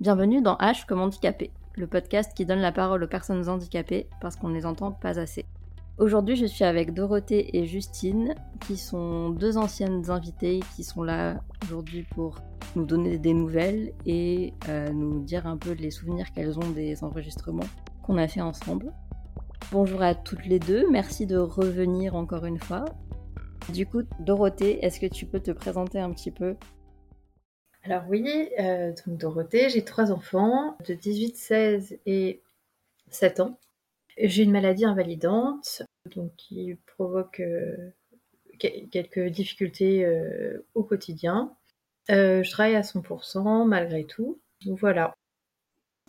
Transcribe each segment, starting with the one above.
Bienvenue dans H comme handicapé, le podcast qui donne la parole aux personnes handicapées parce qu'on ne les entend pas assez. Aujourd'hui, je suis avec Dorothée et Justine, qui sont deux anciennes invitées qui sont là aujourd'hui pour nous donner des nouvelles et euh, nous dire un peu les souvenirs qu'elles ont des enregistrements qu'on a fait ensemble. Bonjour à toutes les deux, merci de revenir encore une fois. Du coup, Dorothée, est-ce que tu peux te présenter un petit peu Alors oui, euh, donc Dorothée, j'ai trois enfants de 18, 16 et 7 ans. J'ai une maladie invalidante donc qui provoque euh, quelques difficultés euh, au quotidien. Euh, je travaille à 100% malgré tout. Donc voilà.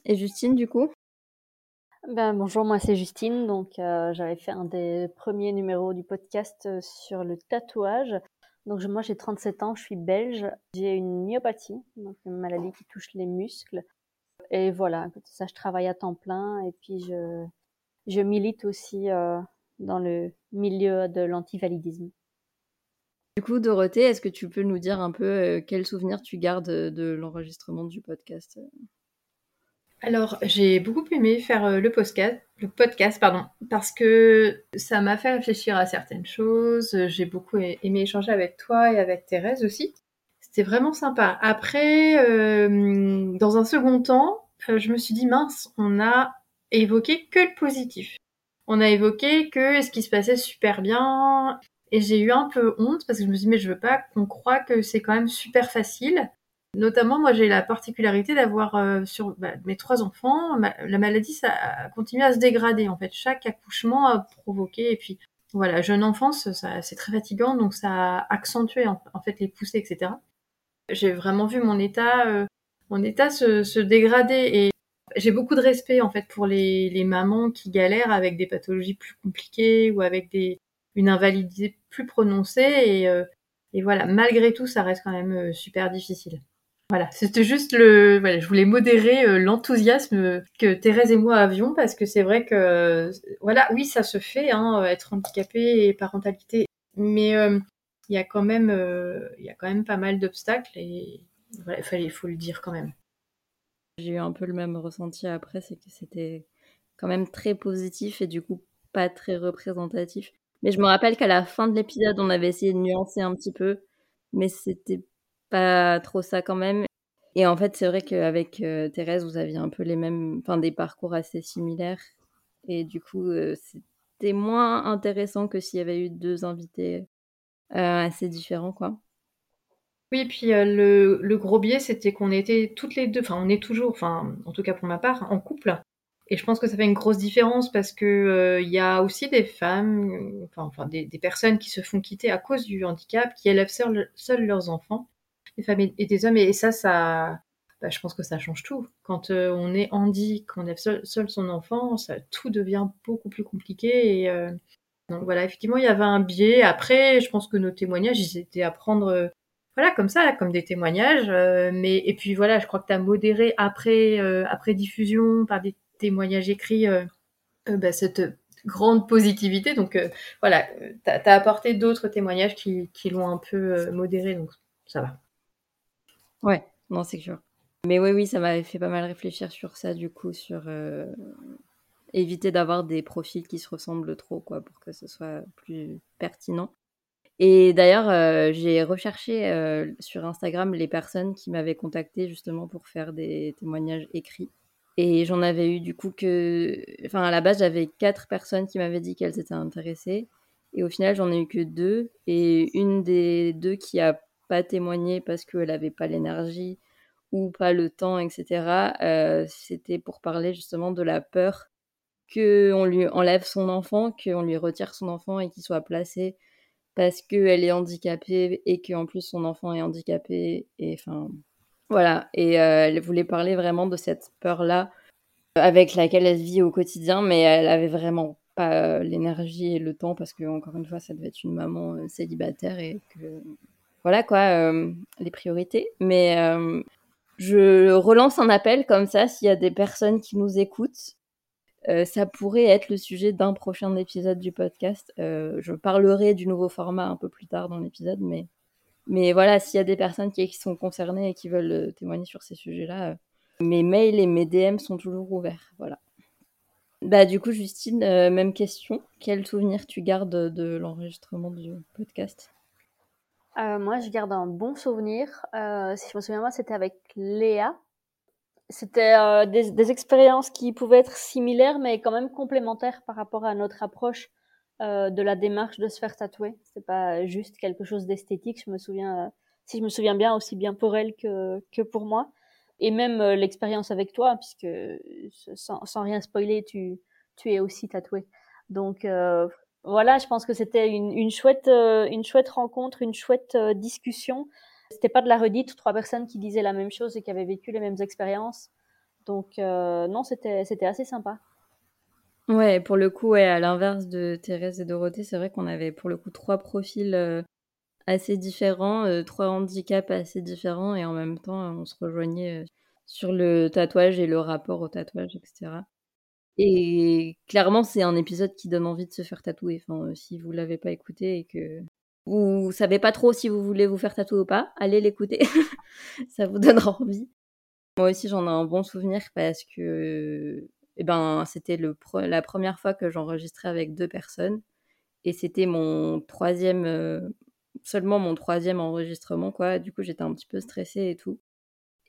Et Justine, du coup? Ben, bonjour, moi c'est Justine. Donc j'avais fait un des premiers numéros du podcast sur le tatouage. Donc moi j'ai 37 ans, je suis belge. J'ai une myopathie, donc une maladie qui touche les muscles. Et voilà, ça je travaille à temps plein et puis je, je milite aussi dans le milieu de l'antivalidisme. Du coup, Dorothée, est-ce que tu peux nous dire un peu euh, quels souvenirs tu gardes de l'enregistrement du podcast? Alors, j'ai beaucoup aimé faire euh, le podcast, le podcast pardon, parce que ça m'a fait réfléchir à certaines choses. J'ai beaucoup aimé échanger avec toi et avec Thérèse aussi. C'était vraiment sympa. Après, euh, dans un second temps, je me suis dit mince, on a évoqué que le positif on a évoqué que ce qui se passait super bien. Et j'ai eu un peu honte parce que je me suis dit, mais je veux pas qu'on croit que c'est quand même super facile. Notamment, moi, j'ai la particularité d'avoir euh, sur bah, mes trois enfants, la maladie, ça a continué à se dégrader. En fait, chaque accouchement a provoqué. Et puis, voilà, jeune enfance, ça, c'est très fatigant, donc ça a accentué en, fait les poussées, etc. J'ai vraiment vu mon état, euh, mon état se, se dégrader. Et j'ai beaucoup de respect en fait pour les, les, mamans qui galèrent avec des pathologies plus compliquées ou avec des, une invalidité plus prononcée et, euh, et voilà malgré tout ça reste quand même euh, super difficile. Voilà, c'était juste le voilà, je voulais modérer euh, l'enthousiasme que Thérèse et moi avions parce que c'est vrai que voilà, oui, ça se fait hein, être handicapé et parentalité mais il y a quand même y a quand même pas mal d'obstacles et voilà, il fallait faut le dire quand même. J'ai eu un peu le même ressenti après, c'est que c'était quand même très positif et du coup pas très représentatif. Mais je me rappelle qu'à la fin de l'épisode, on avait essayé de nuancer un petit peu, mais c'était pas trop ça quand même. Et en fait, c'est vrai qu'avec euh, Thérèse, vous aviez un peu les mêmes, enfin des parcours assez similaires. Et du coup, euh, c'était moins intéressant que s'il y avait eu deux invités euh, assez différents, quoi. Oui, puis euh, le, le, gros biais, c'était qu'on était toutes les deux, enfin on est toujours, enfin en tout cas pour ma part, en couple. Et je pense que ça fait une grosse différence parce que il y a aussi des femmes, enfin, des, personnes qui se font quitter à cause du handicap, qui élèvent seuls, leurs enfants, des femmes et, des hommes. Et ça, ça, bah, je pense que ça change tout. Quand on est handi, qu'on élève seul, seul, son enfant, ça, tout devient beaucoup plus compliqué. Et donc voilà, effectivement, il y avait un biais. Après, je pense que nos témoignages, ils étaient à prendre voilà, comme ça, comme des témoignages. Euh, mais et puis voilà, je crois que tu as modéré après euh, après diffusion par des témoignages écrits euh, bah, cette grande positivité. Donc voilà, tu as, apporté d'autres témoignages qui, qui l'ont un peu modéré, donc ça va. Ouais, non, c'est sûr. Mais oui, oui, ça m'avait fait pas mal réfléchir sur ça, du coup, sur éviter d'avoir des profils qui se ressemblent trop, quoi, pour que ce soit plus pertinent. Et d'ailleurs, euh, j'ai recherché euh, sur Instagram les personnes qui m'avaient contacté justement pour faire des témoignages écrits. Et j'en avais eu du coup que. Enfin, à la base, j'avais quatre personnes qui m'avaient dit qu'elles étaient intéressées. Et au final, j'en ai eu que deux. Et une des deux qui a pas témoigné parce qu'elle n'avait pas l'énergie ou pas le temps, etc., euh, c'était pour parler justement de la peur qu'on lui enlève son enfant, qu'on lui retire son enfant et qu'il soit placé parce qu'elle est handicapée et qu'en plus son enfant est handicapé. Et enfin, voilà. Et euh, elle voulait parler vraiment de cette peur-là avec laquelle elle vit au quotidien, mais elle avait vraiment pas euh, l'énergie et le temps parce que encore une fois, ça devait être une maman euh, célibataire et que voilà quoi, les priorités. Mais je relance un appel comme ça s'il y a des personnes qui nous écoutent euh, ça pourrait être le sujet d'un prochain épisode du podcast. Euh, je parlerai du nouveau format un peu plus tard dans l'épisode, mais, voilà, s'il y a des personnes qui, sont concernées et qui veulent euh, témoigner sur ces sujets-là, Mes mails et mes DM sont toujours ouverts. Voilà. Bah, du coup, Justine, même question. Quel souvenir tu gardes de l'enregistrement du podcast? Moi, je garde un bon souvenir. si je me souviens bien, c'était avec Léa. C'était des, des, expériences qui pouvaient être similaires, mais quand même complémentaires par rapport à notre approche de la démarche de se faire tatouer. C'est pas juste quelque chose d'esthétique. Je me souviens, si je me souviens bien, aussi bien pour elle que, pour moi et même l'expérience avec toi, puisque sans, rien spoiler, tu, tu es aussi tatoué. Donc euh, voilà, je pense que c'était une, une, chouette, une chouette rencontre, une chouette discussion. C'était pas de la redite, trois personnes qui disaient la même chose et qui avaient vécu les mêmes expériences. Donc euh, non, c'était c'était assez sympa. Ouais, pour le coup, ouais, à l'inverse de Thérèse et Dorothée, c'est vrai qu'on avait pour le coup trois profils assez différents, euh, trois handicaps assez différents, et en même temps, on se rejoignait euh, sur le tatouage et le rapport au tatouage, etc. Et clairement, c'est un épisode qui donne envie de se faire tatouer. Enfin, euh, si vous l'avez pas écouté et que vous savez pas trop si vous voulez vous faire tatouer ou pas, allez l'écouter. ça vous donnera envie. Moi aussi, j'en ai un bon souvenir parce que eh ben, c'était la première fois que j'enregistrais avec deux personnes. Et c'était mon troisième seulement mon troisième enregistrement, quoi. Du coup, j'étais un petit peu stressée et tout.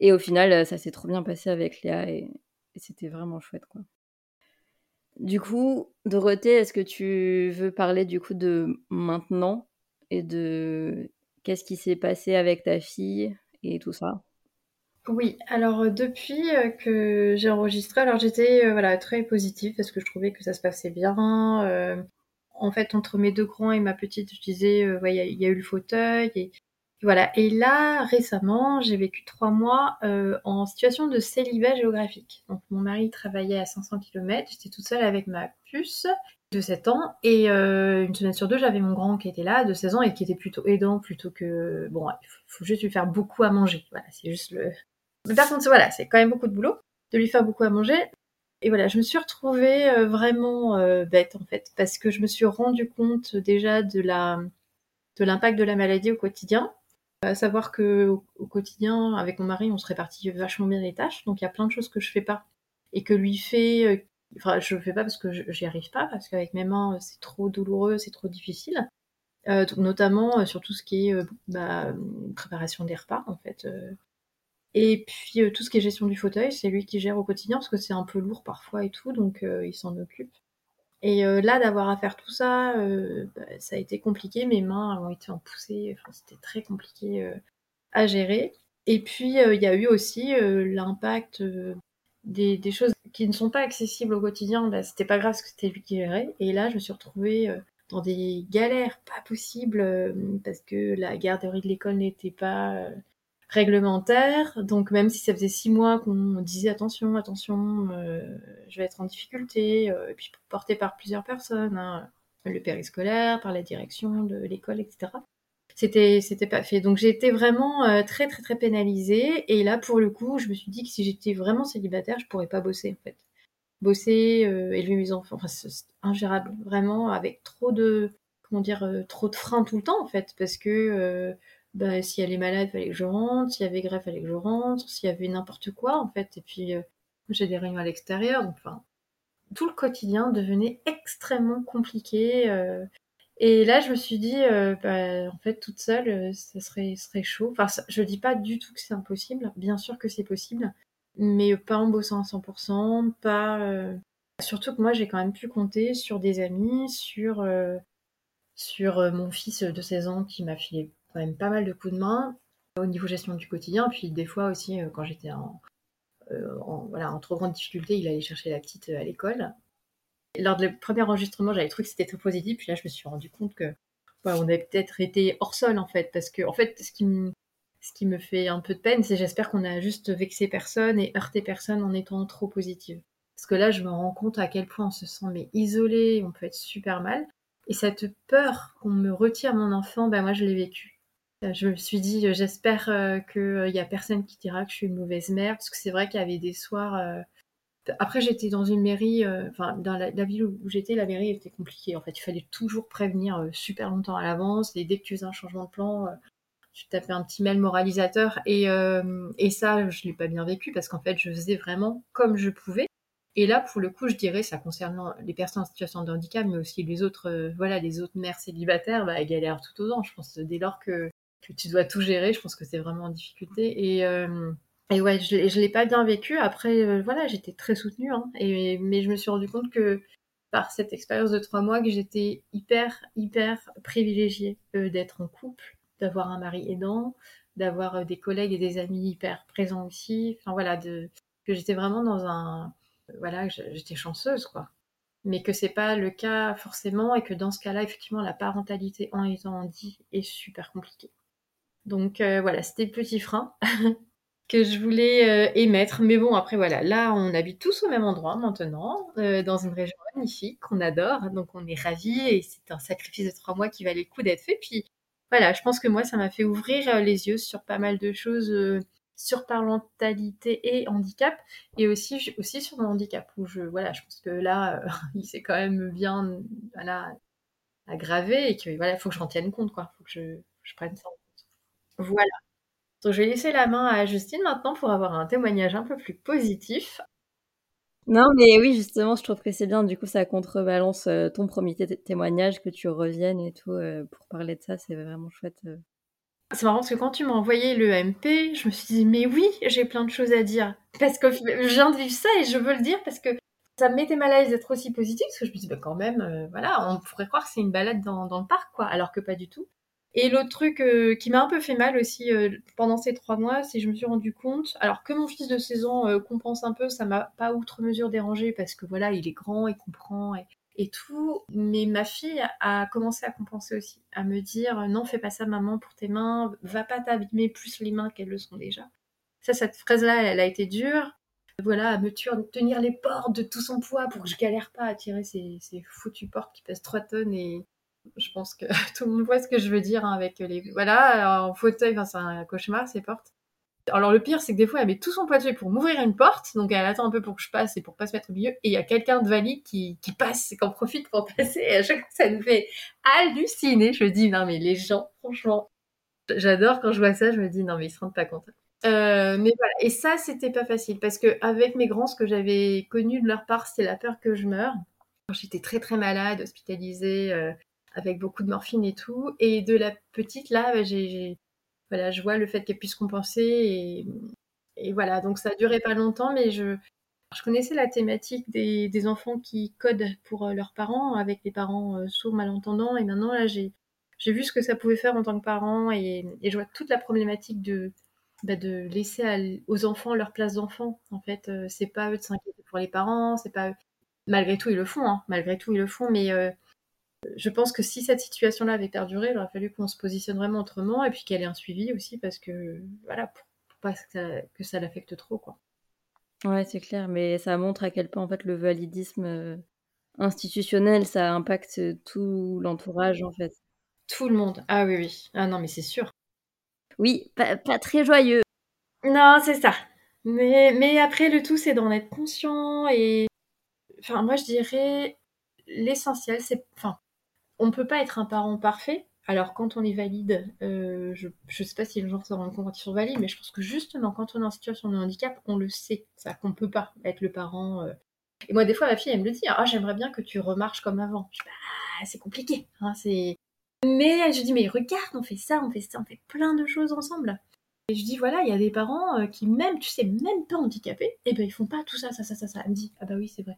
Et au final, euh, ça s'est trop bien passé avec Léa et, c'était vraiment chouette, quoi. Du coup, Dorothée, est-ce que tu veux parler du coup de maintenant et de qu'est-ce qui s'est passé avec ta fille et tout ça? Oui, alors euh, depuis euh, que j'ai enregistré, alors j'étais voilà très positive parce que je trouvais que ça se passait bien en fait, entre mes deux grands et ma petite, je disais, euh, il y, a eu le fauteuil. Et, voilà. Et là, récemment, j'ai vécu trois mois euh, en situation de célibat géographique. Donc, mon mari travaillait à 500 km. J'étais toute seule avec ma puce de 7 ans. Et euh, une semaine sur deux, j'avais mon grand qui était là, de 16 ans, et qui était plutôt aidant, plutôt que... Bon, il faut juste lui faire beaucoup à manger. Voilà, c'est juste le... Mais par contre, voilà, c'est quand même beaucoup de boulot de lui faire beaucoup à manger. Et voilà, je me suis retrouvée euh, vraiment bête en fait, parce que je me suis rendu compte déjà de la de l'impact de la maladie au quotidien. À savoir que au, quotidien, avec mon mari, on se répartit vachement bien les tâches, donc il y a plein de choses que je fais pas et que lui fait. Euh, enfin, je fais pas parce que j'y arrive pas, parce qu'avec mes mains, c'est trop douloureux, c'est trop difficile. notamment sur tout ce qui est bah, préparation des repas en fait et puis euh, tout ce qui est gestion du fauteuil, c'est lui qui gère au quotidien parce que c'est un peu lourd parfois et tout, donc euh, il s'en occupe. Et euh, là, d'avoir à faire tout ça, bah, ça a été compliqué. Mes mains ont été en poussée, enfin, c'était très compliqué à gérer. Et puis il y a eu aussi l'impact des, des, choses qui ne sont pas accessibles au quotidien. Bah, c'était pas grave parce que c'était lui qui gérait. Et là, je me suis retrouvée dans des galères pas possibles parce que la garderie de l'école n'était pas réglementaire. Donc même si ça faisait six mois qu'on disait attention, attention, euh, je vais être en difficulté, euh, et puis porté par plusieurs personnes, hein, le périscolaire, par la direction de l'école, etc. C'était c'était pas fait. Donc j'ai été vraiment euh, très très très pénalisée. Et là pour le coup, je me suis dit que si j'étais vraiment célibataire, je pourrais pas bosser en fait. Bosser, élever mes enfants, c'est ingérable, vraiment avec trop de comment dire, trop de freins tout le temps en fait, parce que bah, si elle est malade, fallait que je rentre, s'il y avait grève, fallait que je rentre, s'il y avait n'importe quoi, en fait. Et puis, euh, j'ai des réunions à l'extérieur, enfin, tout le quotidien devenait extrêmement compliqué. Euh. et là, je me suis dit, euh, bah, en fait, toute seule, ça serait, serait chaud. Enfin, je dis pas du tout que c'est impossible, bien sûr que c'est possible, mais pas en bossant à 100%, pas... Surtout que moi, j'ai quand même pu compter sur des amis, sur, sur mon fils de 16 ans qui m'a filé quand même pas mal de coups de main au niveau gestion du quotidien. Puis des fois aussi, euh, quand j'étais en, euh, en, voilà, en trop grande difficulté, il allait chercher la petite euh, à l'école. Lors du premier enregistrement, j'avais trouvé que c'était très positif. Puis là, je me suis rendu compte que on avait peut-être été hors sol en fait, parce que en fait, ce qui me, ce qui me fait un peu de peine, c'est j'espère qu'on a juste vexé personne et heurté personne en étant trop positive. Parce que là, je me rends compte à quel point on se sent mais isolé, on peut être super mal. Et cette peur qu'on me retire mon enfant, ben moi je l'ai vécu. Je me suis dit, euh, j'espère euh, qu'il n'y a personne qui dira que je suis une mauvaise mère, parce que c'est vrai qu'il y avait des soirs. Euh, après, j'étais dans une mairie, enfin, dans la, ville où j'étais, la mairie était compliquée. En fait, il fallait toujours prévenir super longtemps à l'avance, et dès que tu faisais un changement de plan, tu tapais un petit mail moralisateur et, ça, je l'ai pas bien vécu parce qu'en fait, je faisais vraiment comme je pouvais. Et là, pour le coup, je dirais, ça concerne les personnes en situation de handicap, mais aussi les autres, voilà, les autres mères célibataires, bah, elles galèrent tout aux ans. Je pense dès lors que, que tu dois tout gérer, je pense que c'est vraiment en difficulté. Et, et ouais, je ne l'ai pas bien vécu. Après, voilà, j'étais très soutenue, hein, et, mais je me suis rendu compte que par cette expérience de trois mois que j'étais hyper, hyper privilégiée euh, d'être en couple, d'avoir un mari aidant, d'avoir euh, des collègues et des amis hyper présents aussi. Enfin voilà, que j'étais vraiment dans un. Voilà, j'étais chanceuse, quoi. Mais que c'est pas le cas forcément et que dans ce cas-là, effectivement, la parentalité en étant dit est super compliquée. Donc euh, voilà, c'était le petit frein. que je voulais euh, émettre. Mais bon, après voilà, là on habite tous au même endroit maintenant, euh, dans une région magnifique qu'on adore, donc on est ravis et c'est un sacrifice de trois mois qui valait le coup d'être fait. Puis voilà, je pense que moi ça m'a fait ouvrir les yeux sur pas mal de choses sur parentalité et handicap et aussi sur mon handicap où je voilà, je pense que là il s'est quand même bien voilà aggravé et que voilà, il faut que j'en tienne compte quoi, faut que je, je prenne ça en. Voilà. Donc je vais laisser la main à Justine maintenant pour avoir un témoignage un peu plus positif. Non, mais oui, justement, je trouve que c'est bien. Du coup, ça contrebalance euh, ton premier témoignage, que tu reviennes et tout euh, pour parler de ça. C'est vraiment chouette. Euh. C'est marrant parce que quand tu m'as envoyé le MP, je me suis dit, mais oui, j'ai plein de choses à dire. Parce que je viens de vivre ça et je veux le dire parce que ça me mettait mal à l'aise d'être aussi positif. Parce que je me dis, bah, quand même, voilà, on pourrait croire que c'est une balade dans, dans, le parc, quoi. Alors que pas du tout. Et l'autre truc euh, qui m'a un peu fait mal aussi euh, pendant ces trois mois, c'est que je me suis rendu compte, alors que mon fils de 16 ans euh, compense un peu, ça m'a pas outre mesure dérangé parce que voilà, il est grand, il comprend et, tout. Mais ma fille a commencé à compenser aussi, à me dire non, fais pas ça maman pour tes mains, va pas t'abîmer plus les mains qu'elles le sont déjà. Ça, cette phrase-là, elle a été dure. Voilà, à me tenir les portes de tout son poids pour que je galère pas à tirer ces, ces foutues portes qui pèsent 3 tonnes et, je pense que tout le monde voit ce que je veux dire hein, avec les. Voilà, en fauteuil, c'est un cauchemar ces portes. Alors le pire, c'est que des fois, elle met tout son poids dessus pour m'ouvrir une porte, donc elle attend un peu pour que je passe et pour pas se mettre au milieu. Et il y a quelqu'un de valide qui, passe et qui en profite pour passer. Et à chaque fois, ça me fait halluciner. Je me dis, non mais les gens, franchement, j'adore quand je vois ça. Je me dis, non mais ils se rendent pas compte. Euh, mais voilà. Et ça, c'était pas facile parce que avec mes grands, ce que j'avais connu de leur part, c'était la peur que je meure. J'étais très très malade, hospitalisée. Euh, avec beaucoup de morphine et tout. Et de la petite, là, j'ai, voilà, je vois le fait qu'elle puisse compenser. Et, voilà, donc ça a duré pas longtemps, mais je, je connaissais la thématique des, enfants qui codent pour euh, leurs parents, avec les parents euh, sourds, malentendants. Et maintenant, là, j'ai, j'ai vu ce que ça pouvait faire en tant que parent. Et, je vois toute la problématique de, bah, de laisser aux enfants leur place d'enfant. En fait, euh, c'est pas eux de s'inquiéter pour les parents, c'est pas eux. Malgré tout, ils le font, hein. malgré tout, ils le font, mais je pense que si cette situation-là avait perduré, il aurait fallu qu'on se positionne vraiment autrement et puis qu'elle ait un suivi aussi parce que, voilà, pour, pas que ça, l'affecte trop, quoi. Ouais, c'est clair, mais ça montre à quel point, en fait, le validisme euh, institutionnel, ça impacte tout l'entourage, en fait. Tout le monde. Ah oui, oui. Ah non, mais c'est sûr. Oui, pas, très joyeux. Non, c'est ça. Mais, mais après, le tout, c'est d'en être conscient et... Enfin, moi, je dirais l'essentiel, c'est... Enfin, on ne peut pas être un parent parfait. Alors, quand on est valide, euh, je ne sais pas si les gens se rendent compte quand ils sont valides, mais je pense que justement, quand on est en situation de handicap, on le sait. C'est-à-dire qu'on peut pas être le parent. Euh. Et moi, des fois, ma fille, elle me le dit Ah, j'aimerais bien que tu remarches comme avant. Je dis bah, c'est compliqué. Hein, mais je dis Mais regarde, on fait ça, on fait ça, on fait plein de choses ensemble. Et je dis Voilà, il y a des parents euh, qui, même, tu sais, même pas handicapés, et eh ben ils font pas tout ça, ça, ça, ça, ça. Elle me dit Ah, bah oui, c'est vrai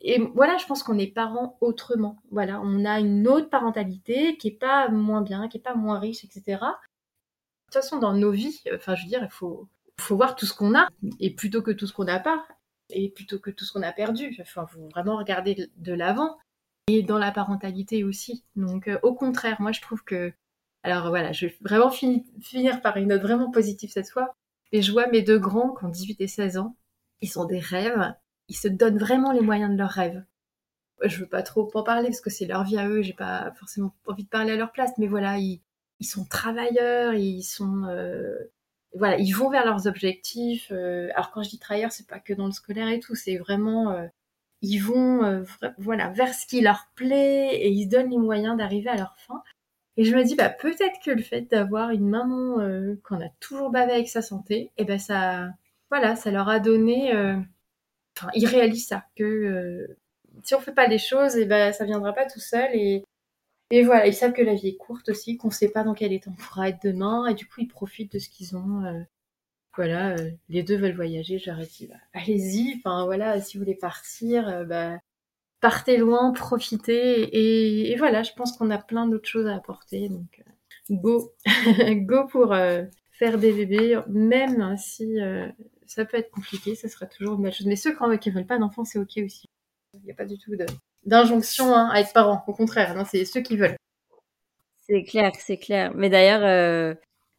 et voilà, je pense qu'on est parents autrement. Voilà, on a une autre parentalité qui est pas moins bien, qui est pas moins riche, etc. De toute façon, dans nos vies, enfin, je veux dire, il faut, voir tout ce qu'on a, et plutôt que tout ce qu'on n'a pas, et plutôt que tout ce qu'on a perdu. Enfin, faut vraiment regarder de l'avant, et dans la parentalité aussi. Donc, euh, au contraire, moi, je trouve que, alors voilà, je vais vraiment finir par une note vraiment positive cette fois. Et je vois mes deux grands qui ont 18 et 16 ans, ils ont des rêves, ils se donnent vraiment les moyens de leurs rêves. Je veux pas trop en parler parce que c'est leur vie à eux, j'ai pas forcément envie de parler à leur place, mais voilà, ils, sont travailleurs, ils sont euh, voilà, ils vont vers leurs objectifs. Euh, alors quand je dis travailleurs, c'est pas que dans le scolaire et tout, c'est vraiment euh, ils vont voilà vers ce qui leur plaît et ils se donnent les moyens d'arriver à leur fin. Et je me dis, bah, peut-être que le fait d'avoir une maman qu'on a toujours bavé avec sa santé, et ben ça, voilà, ça leur a donné, enfin, ils réalisent ça, que euh, si on fait pas les choses, et ben ça viendra pas tout seul. Et, et voilà, ils savent que la vie est courte aussi, qu'on sait pas dans quel état on pourra être demain, et du coup ils profitent de ce qu'ils ont. voilà, les deux veulent voyager, j'aurais dit, bah, allez-y, enfin voilà, si vous voulez partir, bah partez loin, profitez. Et, voilà, je pense qu'on a plein d'autres choses à apporter. Donc, euh, go, go pour euh, faire des bébés, même si euh, ça peut être compliqué, ça sera toujours une belle chose. Mais ceux qui ne veulent pas d'enfants, c'est ok aussi. Il n'y a pas du tout d'injonction hein, à être parent. Au contraire, non, c'est ceux qui veulent. C'est clair, c'est clair. Mais d'ailleurs,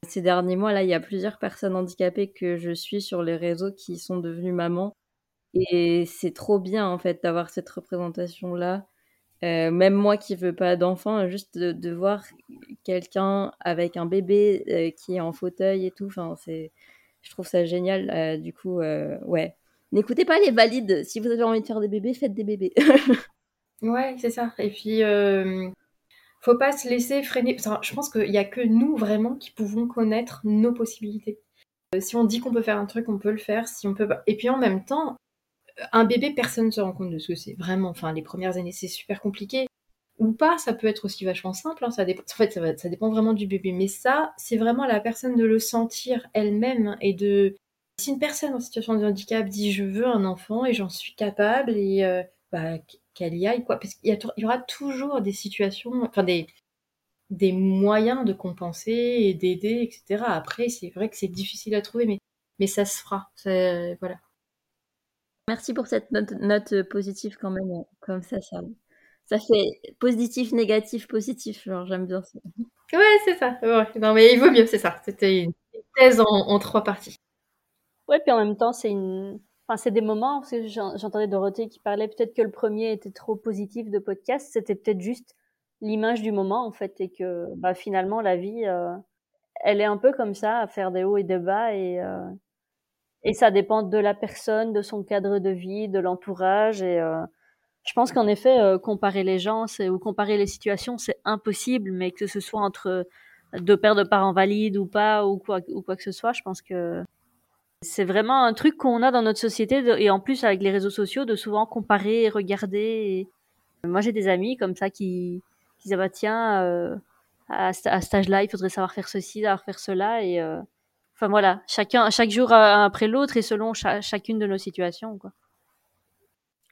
ces derniers mois, là, il y a plusieurs personnes handicapées que je suis sur les réseaux qui sont devenues mamans et c'est trop bien, en fait, d'avoir cette représentation-là. Euh, même moi qui veux pas d'enfant, juste de, voir quelqu'un avec un bébé euh, qui est en fauteuil et tout, enfin, c'est, je trouve ça génial. Euh, du coup, ouais. N'écoutez pas les valides. Si vous avez envie de faire des bébés, faites des bébés. ouais, c'est ça. Et puis, faut pas se laisser freiner. je pense qu'il y a que nous vraiment qui pouvons connaître nos possibilités. si on dit qu'on peut faire un truc, on peut le faire. Si on peut. Et puis en même temps, un bébé, personne ne se rend compte de ce que c'est. Vraiment, enfin, les premières années, c'est super compliqué. Ou pas, ça peut être aussi vachement simple. Hein, ça dépend, en fait, ça, dépend vraiment du bébé. Mais ça, c'est vraiment la personne de le sentir elle-même et de. Si une personne en situation de handicap dit je veux un enfant et j'en suis capable et euh, bah, qu'elle y aille, quoi. Parce qu'il y, y, aura toujours des situations, enfin des, des moyens de compenser et d'aider, etc. Après, c'est vrai que c'est difficile à trouver, mais, mais ça se fera. Voilà. Merci pour cette note, note positive quand même. Comme ça, ça, ça fait positif, négatif, positif. Genre, j'aime bien ça. Ouais, c'est ça. Non, mais il vaut mieux, c'est ça. C'était une thèse en, trois parties. Ouais, puis en même temps, c'est une. Enfin, c'est des moments, parce que j'entendais Dorothée qui parlait peut-être que le premier était trop positif de podcast, c'était peut-être juste l'image du moment, en fait, et que bah, finalement, la vie, euh, elle est un peu comme ça, à faire des hauts et des bas, et, euh, et ça dépend de la personne, de son cadre de vie, de l'entourage. Et euh, je pense qu'en effet, euh, comparer les gens ou comparer les situations, c'est impossible, mais que ce soit entre deux paires de parents valides ou pas, ou quoi, ou quoi que ce soit, je pense que c'est vraiment un truc qu'on a dans notre société, et en plus avec les réseaux sociaux, de souvent comparer et regarder. Moi, j'ai des amis comme ça qui, disent, ah bah tiens, euh, à, à cet âge-là, il faudrait savoir faire ceci, savoir faire cela, et Enfin voilà, chacun, chaque jour après l'autre et selon chacune de nos situations. Quoi.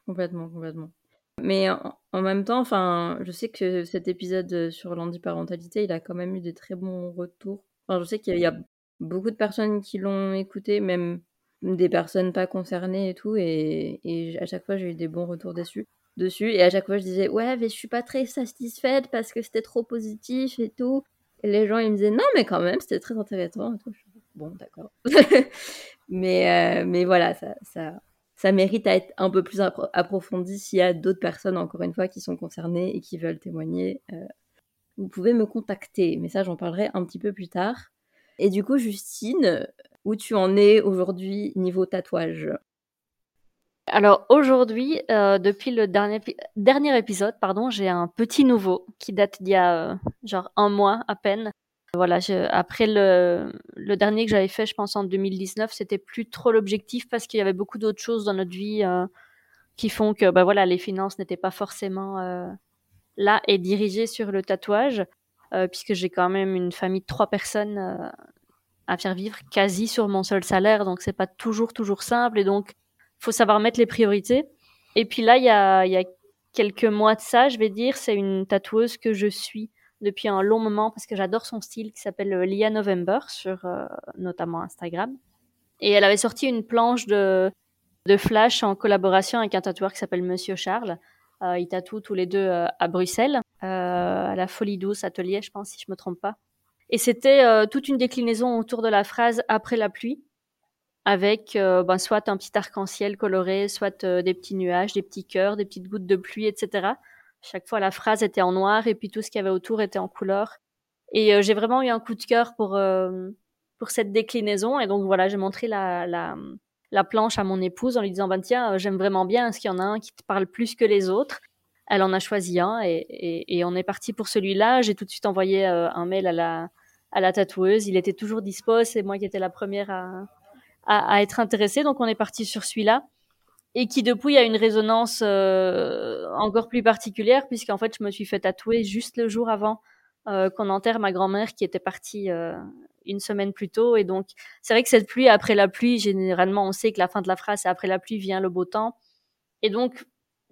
Complètement, complètement. Mais en, même temps, enfin, je sais que cet épisode sur l'antiparentalité, il a quand même eu des très bons retours. Enfin, je sais qu'il y a beaucoup de personnes qui l'ont écouté, même des personnes pas concernées et tout, et, à chaque fois j'ai eu des bons retours dessus. Dessus, et à chaque fois je disais ouais mais je suis pas très satisfaite parce que c'était trop positif et tout les gens ils me disaient non mais quand même c'était très intéressant et tout bon, d'accord. mais, euh, mais voilà, ça, ça, mérite à être un peu plus approfondi s'il y a d'autres personnes, encore une fois, qui sont concernées et qui veulent témoigner. Euh, vous pouvez me contacter, mais ça, j'en parlerai un petit peu plus tard. Et du coup, Justine, où tu en es aujourd'hui niveau tatouage? Alors aujourd'hui, euh, depuis le dernier, dernier épisode, pardon, j'ai un petit nouveau qui date d'il y a genre un mois à peine. Voilà, après le, dernier que j'avais fait, je pense en 2019, c'était plus trop l'objectif parce qu'il y avait beaucoup d'autres choses dans notre vie euh, qui font que bah voilà, les finances n'étaient pas forcément euh, là et dirigées sur le tatouage, euh, puisque j'ai quand même une famille de trois personnes à faire vivre quasi sur mon seul salaire, donc c'est pas toujours toujours simple et donc faut savoir mettre les priorités. Et puis là, il y a, y a quelques mois de ça, je vais dire, c'est une tatoueuse que je suis depuis un long moment parce que j'adore son style qui s'appelle euh, Lia November sur euh, notamment Instagram. Et elle avait sorti une planche de, de flash en collaboration avec un tatoueur qui s'appelle Monsieur Charles. Euh, ils tatouent tous les deux à Bruxelles, à la Folie Douce Atelier, je pense, si je me trompe pas. Et c'était toute une déclinaison autour de la phrase après la pluie, avec ben, soit un petit arc-en-ciel coloré, soit des petits nuages, des petits cœurs, des petites gouttes de pluie, etc. Chaque fois, la phrase était en noir et puis tout ce qu'il y avait autour était en couleur. Et euh, j'ai vraiment eu un coup de cœur pour euh, pour cette déclinaison. Et donc voilà, j'ai montré la, la, la planche à mon épouse en lui disant, ben tiens, euh, j'aime vraiment bien. Est-ce qu'il y en a un qui te parle plus que les autres? Elle en a choisi un et, on est parti pour celui-là. J'ai tout de suite envoyé un mail à la, à la tatoueuse. Il était toujours dispo. C'est moi qui étais la première à, à, être intéressée. Donc on est parti sur celui-là et qui depuis a une résonance encore plus particulière puisqu'en fait je me suis fait tatouer juste le jour avant qu'on enterre ma grand-mère qui était partie une semaine plus tôt. Et donc, c'est vrai que cette pluie, après la pluie, généralement, on sait que la fin de la phrase, c'est après la pluie vient le beau temps. Et donc,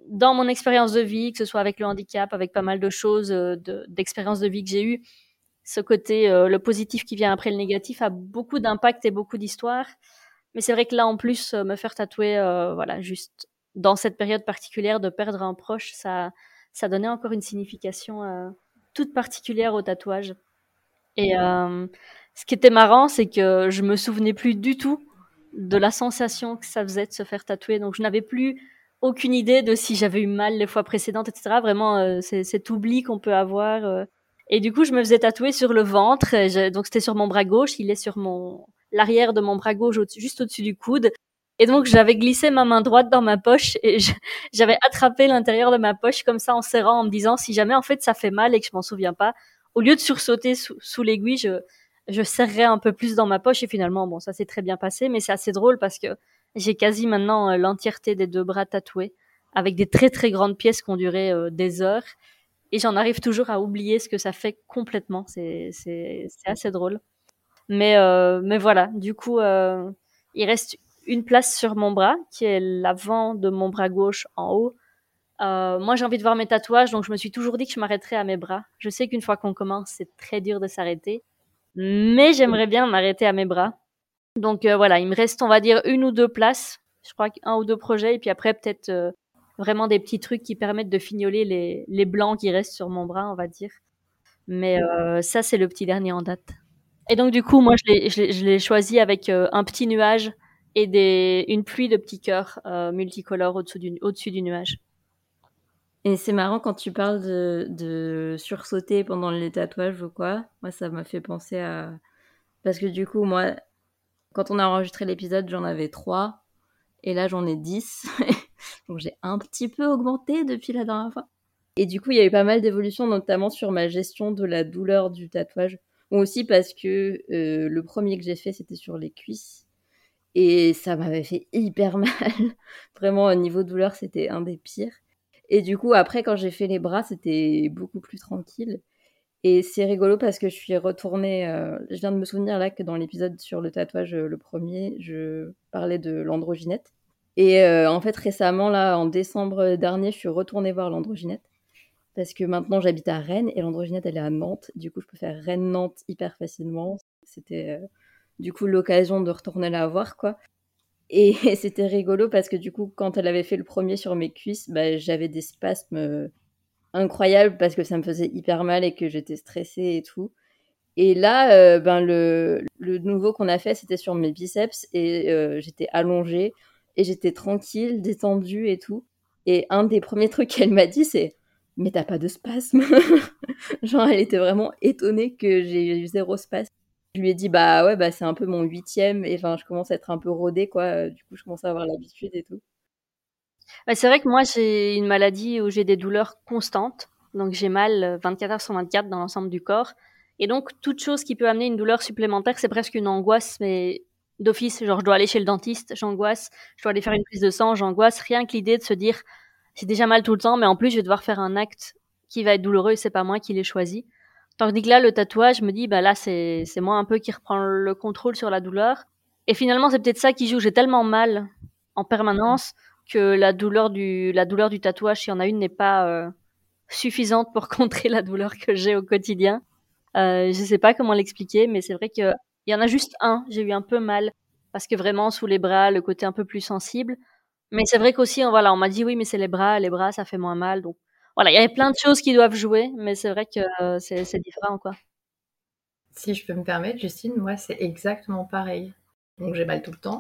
dans mon expérience de vie, que ce soit avec le handicap, avec pas mal de choses, euh, d'expérience de, vie que j'ai eues, ce côté, euh, le positif qui vient après le négatif a beaucoup d'impact et beaucoup d'histoire. Mais c'est vrai que là, en plus, euh, me faire tatouer, voilà, juste dans cette période particulière de perdre un proche, ça, ça donnait encore une signification toute particulière au tatouage. Et ce qui était marrant, c'est que je me souvenais plus du tout de la sensation que ça faisait de se faire tatouer. Donc, je n'avais plus aucune idée de si j'avais eu mal les fois précédentes, etc. Vraiment, euh, cet oubli qu'on peut avoir. Euh. Et du coup, je me faisais tatouer sur le ventre. donc, c'était sur mon bras gauche. Il est sur mon l'arrière de mon bras gauche, juste au-dessus du coude. Et donc, j'avais glissé ma main droite dans ma poche et j'avais attrapé l'intérieur de ma poche comme ça en serrant, en me disant si jamais en fait ça fait mal et que je m'en souviens pas, au lieu de sursauter sous, sous l'aiguille, je, je serrerais un peu plus dans ma poche et finalement, bon, ça s'est très bien passé, mais c'est assez drôle parce que j'ai quasi maintenant euh, l'entièreté des deux bras tatoués avec des très très grandes pièces qui ont duré euh, des heures et j'en arrive toujours à oublier ce que ça fait complètement. C'est assez drôle. Mais euh, mais voilà, du coup, il reste une place sur mon bras qui est l'avant de mon bras gauche en haut. moi, j'ai envie de voir mes tatouages, donc je me suis toujours dit que je m'arrêterais à mes bras. Je sais qu'une fois qu'on commence, c'est très dur de s'arrêter mais j'aimerais bien m'arrêter à mes bras. Donc euh, voilà, il me reste, on va dire, une ou deux places. Je crois qu'un ou deux projets, et puis après peut-être euh, vraiment des petits trucs qui permettent de fignoler les, les blancs qui restent sur mon bras, on va dire. Mais euh, ça, c'est le petit dernier en date. Et donc du coup, moi, je l'ai choisi avec un petit nuage et une pluie de petits cœurs multicolores au-dessus du, au du nuage. Et c'est marrant quand tu parles de, de, sursauter pendant les tatouages ou quoi. Moi, ça m'a fait penser à. Parce que du coup, moi, quand on a enregistré l'épisode, j'en avais trois. Et là, j'en ai dix. Donc, j'ai un petit peu augmenté depuis la dernière fois. Et du coup, il y a eu pas mal d'évolutions, notamment sur ma gestion de la douleur du tatouage. Aussi parce que euh, le premier que j'ai fait, c'était sur les cuisses. Et ça m'avait fait hyper mal. Vraiment, au niveau douleur, c'était un des pires. Et du coup, après, quand j'ai fait les bras, c'était beaucoup plus tranquille. Et c'est rigolo parce que je suis retournée. Euh, je viens de me souvenir là que dans l'épisode sur le tatouage, euh, le premier, je parlais de l'androgynette. Et en fait, récemment, là, en décembre dernier, je suis retournée voir l'androgynette. Parce que maintenant, j'habite à Rennes et l'androgynette, elle est à Nantes. Du coup, je peux faire Rennes-Nantes hyper facilement. C'était du coup l'occasion de retourner la voir, quoi. Et c'était rigolo parce que du coup, quand elle avait fait le premier sur mes cuisses, bah, j'avais des spasmes euh, incroyables parce que ça me faisait hyper mal et que j'étais stressée et tout. Et là, euh, ben le, nouveau qu'on a fait, c'était sur mes biceps et euh, j'étais allongée et j'étais tranquille, détendue et tout. Et un des premiers trucs qu'elle m'a dit, c'est mais t'as pas de spasme Genre, elle était vraiment étonnée que j'ai eu zéro spasme. Je lui ai dit, bah ouais, bah c'est un peu mon huitième, et enfin, je commence à être un peu rodée, quoi. Euh, du coup, je commence à avoir l'habitude et tout. Bah, c'est vrai que moi, j'ai une maladie où j'ai des douleurs constantes. Donc, j'ai mal 24 euh, heures sur 24 dans l'ensemble du corps. Et donc, toute chose qui peut amener une douleur supplémentaire, c'est presque une angoisse, mais d'office. Genre, je dois aller chez le dentiste, j'angoisse. Je dois aller faire une prise de sang, j'angoisse. Rien que l'idée de se dire, j'ai déjà mal tout le temps, mais en plus, je vais devoir faire un acte qui va être douloureux et c'est pas moi qui l'ai choisi. Tandis que là, le tatouage, je me dis, bah là, c'est, c'est moi un peu qui reprend le contrôle sur la douleur. Et finalement, c'est peut-être ça qui joue. J'ai tellement mal en permanence que la douleur du, la douleur du tatouage, s'il y en a une, n'est pas euh, suffisante pour contrer la douleur que j'ai au quotidien. Euh, je sais pas comment l'expliquer, mais c'est vrai qu'il y en a juste un. J'ai eu un peu mal parce que vraiment sous les bras, le côté un peu plus sensible. Mais c'est vrai qu'aussi, voilà, on m'a dit oui, mais c'est les bras, les bras, ça fait moins mal. Donc voilà, il y avait plein de choses qui doivent jouer, mais c'est vrai que euh, c'est différent, quoi. Si je peux me permettre, Justine, moi, c'est exactement pareil. Donc, j'ai mal tout le temps.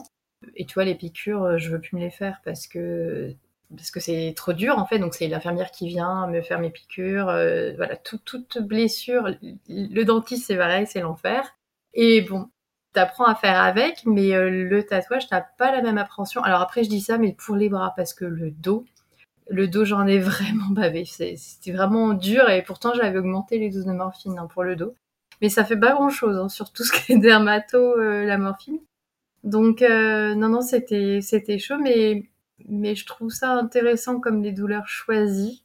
Et tu vois, les piqûres, euh, je veux plus me les faire parce que parce que c'est trop dur en fait. Donc c'est l'infirmière qui vient me faire mes piqûres. Euh, voilà, toute blessure. Le dentiste c'est pareil, c'est l'enfer. Et bon, t'apprends à faire avec, mais le tatouage t'as pas la même appréhension. Alors après je dis ça, mais pour les bras parce que le dos, Le dos, j'en ai vraiment bavé. C'était vraiment dur et pourtant j'avais augmenté les doses de morphine hein, pour le dos. Mais ça fait pas grand chose, hein, sur tout ce qui est dermato, la morphine. Donc non, non, c'était chaud, mais mais je trouve ça intéressant comme des douleurs choisies.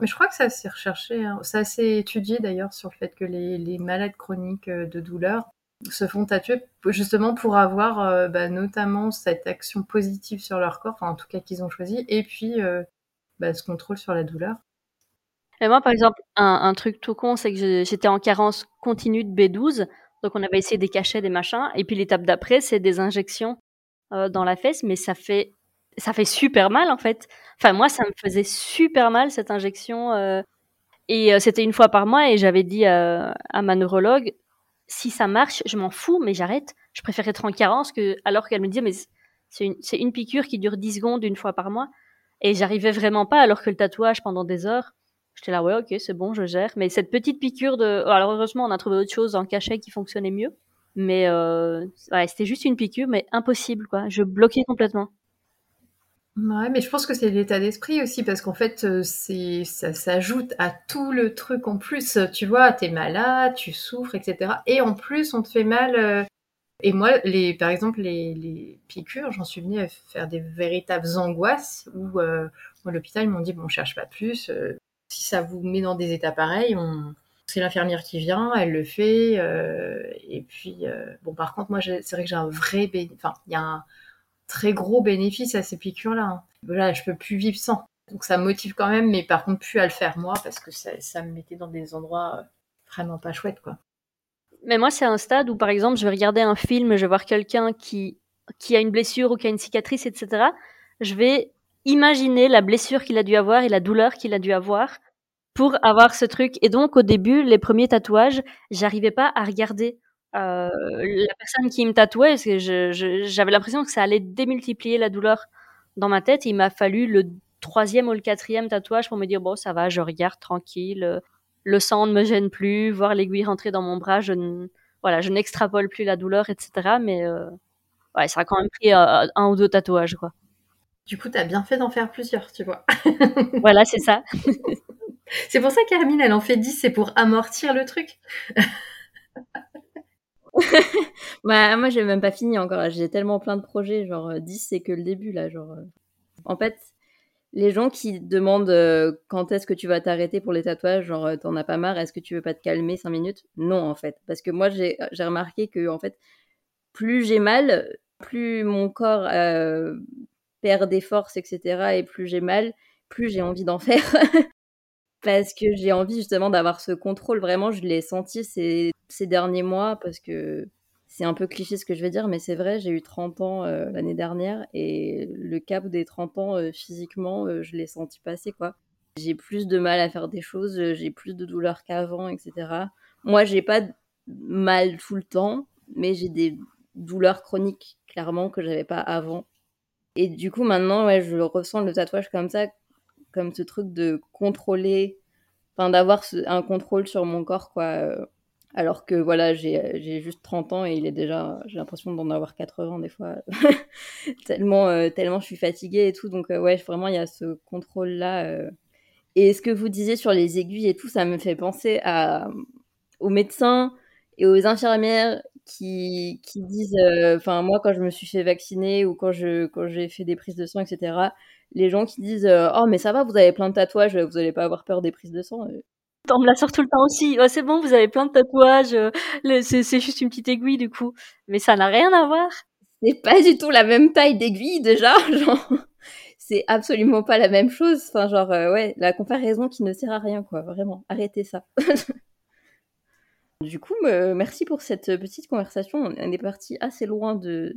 Mais je crois que ça s'est recherché, hein. ça s'est étudié d'ailleurs sur le fait que les, les, malades chroniques euh, de douleur se font tatouer justement pour avoir euh, bah, notamment cette action positive sur leur corps, en tout cas qu'ils ont choisi, et puis euh, bah, ce contrôle sur la douleur. Et moi, par exemple, un, truc tout con, c'est que j'étais en carence continue de B12, donc on avait essayé des cachets, des machins, et puis l'étape d'après, c'est des injections dans la fesse, mais ça fait ça fait super mal en fait. Enfin moi ça me faisait super mal cette injection euh, et euh, c'était une fois par mois et j'avais dit à ma neurologue si ça marche je m'en fous mais j'arrête. Je préfère être en carence que alors qu'elle me disait mais c'est une, piqûre qui dure 10 secondes une fois par mois. Et j'arrivais vraiment pas alors que le tatouage pendant des heures j'étais là ouais ok c'est bon je gère. Mais cette petite piqûre de alors heureusement on a trouvé autre chose en cachet qui fonctionnait mieux. Mais euh, c'était juste une piqûre mais impossible quoi. Je bloquais complètement Ouais, mais je pense que c'est l'état d'esprit aussi, parce qu'en fait, euh, ça s'ajoute à tout le truc en plus. Tu vois, t'es malade, tu souffres, etc. Et en plus, on te fait mal. Euh, et moi, les, par exemple, les, piqûres, j'en suis venue à faire des véritables angoisses où, euh, l'hôpital, ils m'ont dit, bon, on cherche pas plus. Si ça vous met dans des états pareils, c'est l'infirmière qui vient, elle le fait. et puis, bon, par contre, moi, c'est vrai que j'ai un vrai... Enfin, il y a un très gros bénéfice à ces piqûres-là. Hein. Là, je peux plus vivre sans. Donc ça me motive quand même, mais par contre plus à le faire moi parce que ça, me mettait dans des endroits euh, vraiment pas chouettes quoi. Mais moi c'est un stade où par exemple je vais regarder un film, je vais voir quelqu'un qui qui a une blessure ou qui a une cicatrice, etc. Je vais imaginer la blessure qu'il a dû avoir et la douleur qu'il a dû avoir pour avoir ce truc. Et donc au début, les premiers tatouages, j'arrivais pas à regarder euh, la personne qui me tatouait, j'avais l'impression que ça allait démultiplier la douleur dans ma tête. il m'a fallu le troisième ou le quatrième tatouage pour me dire bon, ça va, je regarde tranquille, le sang ne me gêne plus, voir l'aiguille rentrer dans mon bras, je ne, voilà, je n'extrapole plus la douleur, etc. Mais euh, ouais, ça a quand même pris euh, un ou deux tatouages, quoi. Du coup, t'as bien fait d'en faire plusieurs, tu vois. voilà, c'est ça. c'est pour ça qu'Hermine, elle en fait 10, c'est pour amortir le truc. bah, moi, j'ai même pas fini encore. J'ai tellement plein de projets. Genre, 10, euh, c'est que le début, là. Genre, euh. En fait, les gens qui demandent euh, quand est-ce que tu vas t'arrêter pour les tatouages, genre, t'en as pas marre, est-ce que tu veux pas te calmer 5 minutes? Non, en fait. Parce que moi, j'ai remarqué que, en fait, plus j'ai mal, plus mon corps perd des forces, etc. Et plus j'ai mal, plus j'ai envie d'en faire. parce que j'ai envie justement d'avoir ce contrôle. Vraiment, je l'ai senti ces, derniers mois parce que c'est un peu cliché ce que je vais dire, mais c'est vrai, j'ai eu 30 ans euh, l'année dernière et le cap des 30 ans euh, physiquement, euh, je l'ai senti passer quoi. J'ai plus de mal à faire des choses, j'ai plus de douleurs qu'avant, etc. Moi, j'ai pas mal tout le temps, mais j'ai des douleurs chroniques clairement que j'avais pas avant. Et du coup, maintenant, ouais, je ressens le tatouage comme ça comme ce truc de contrôler, enfin d'avoir un contrôle sur mon corps, quoi. Euh, alors que voilà, j'ai juste 30 ans et il est déjà, j'ai l'impression d'en avoir 80 des fois, tellement, euh, tellement je suis fatiguée et tout. Donc euh, ouais, vraiment il y a ce contrôle-là. Et ce que vous disiez sur les aiguilles et tout, ça me fait penser à, aux médecins et aux infirmières qui, qui disent, enfin moi quand je me suis fait vacciner ou quand je quand j'ai fait des prises de sang, etc les gens qui disent euh, Oh, mais ça va, vous avez plein de tatouages, vous n'allez pas avoir peur des prises de sang. Euh. On me la sort tout le temps aussi. c'est bon, vous avez plein de tatouages. Euh, c'est juste une petite aiguille du coup. Mais ça n'a rien à voir. C'est pas du tout la même taille d'aiguille déjà. Genre, c'est absolument pas la même chose. Enfin, genre, ouais, la comparaison qui ne sert à rien, quoi. Vraiment, arrêtez ça. du coup, merci pour cette petite conversation. On est parti assez loin de.